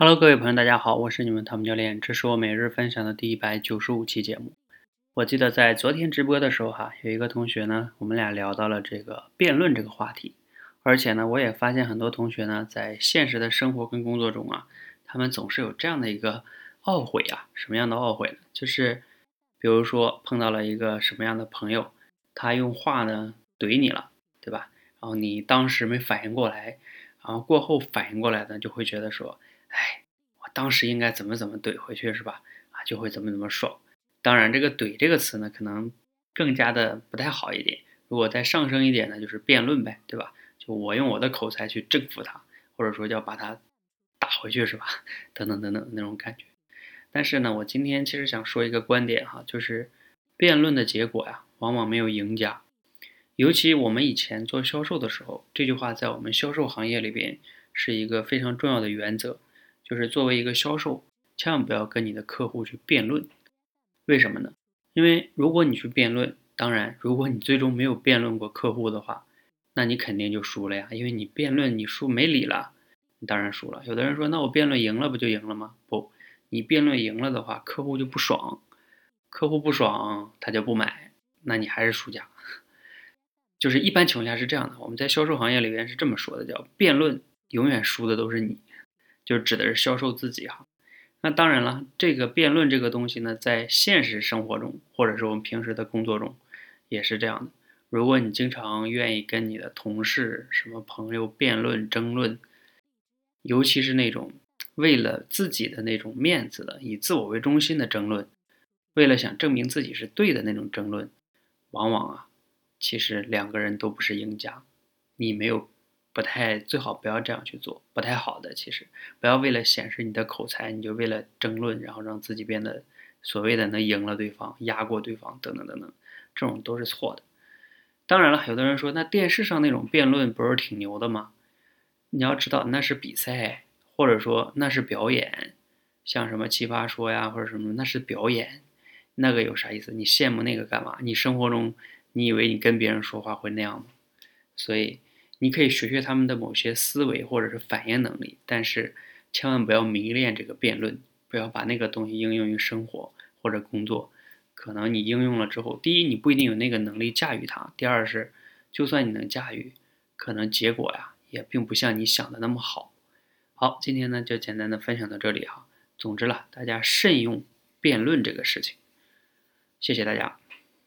Hello，各位朋友，大家好，我是你们汤姆教练，这是我每日分享的第一百九十五期节目。我记得在昨天直播的时候，哈，有一个同学呢，我们俩聊到了这个辩论这个话题，而且呢，我也发现很多同学呢，在现实的生活跟工作中啊，他们总是有这样的一个懊悔啊，什么样的懊悔呢？就是比如说碰到了一个什么样的朋友，他用话呢怼你了，对吧？然后你当时没反应过来，然后过后反应过来呢，就会觉得说。哎，我当时应该怎么怎么怼回去是吧？啊，就会怎么怎么爽。当然，这个“怼”这个词呢，可能更加的不太好一点。如果再上升一点呢，就是辩论呗，对吧？就我用我的口才去征服他，或者说叫把他打回去是吧？等等等等那种感觉。但是呢，我今天其实想说一个观点哈，就是辩论的结果呀，往往没有赢家。尤其我们以前做销售的时候，这句话在我们销售行业里边是一个非常重要的原则。就是作为一个销售，千万不要跟你的客户去辩论，为什么呢？因为如果你去辩论，当然，如果你最终没有辩论过客户的话，那你肯定就输了呀。因为你辩论你输没理了，你当然输了。有的人说，那我辩论赢了不就赢了吗？不，你辩论赢了的话，客户就不爽，客户不爽他就不买，那你还是输家。就是一般情况下是这样的，我们在销售行业里边是这么说的，叫辩论永远输的都是你。就指的是销售自己哈，那当然了，这个辩论这个东西呢，在现实生活中，或者是我们平时的工作中，也是这样的。如果你经常愿意跟你的同事、什么朋友辩论、争论，尤其是那种为了自己的那种面子的、以自我为中心的争论，为了想证明自己是对的那种争论，往往啊，其实两个人都不是赢家，你没有。不太最好不要这样去做，不太好的。其实不要为了显示你的口才，你就为了争论，然后让自己变得所谓的能赢了对方、压过对方等等等等，这种都是错的。当然了，有的人说，那电视上那种辩论不是挺牛的吗？你要知道那是比赛，或者说那是表演，像什么奇葩说呀或者什么，那是表演，那个有啥意思？你羡慕那个干嘛？你生活中你以为你跟别人说话会那样吗？所以。你可以学学他们的某些思维或者是反应能力，但是千万不要迷恋这个辩论，不要把那个东西应用于生活或者工作。可能你应用了之后，第一你不一定有那个能力驾驭它；第二是，就算你能驾驭，可能结果呀也并不像你想的那么好。好，今天呢就简单的分享到这里哈。总之了，大家慎用辩论这个事情。谢谢大家。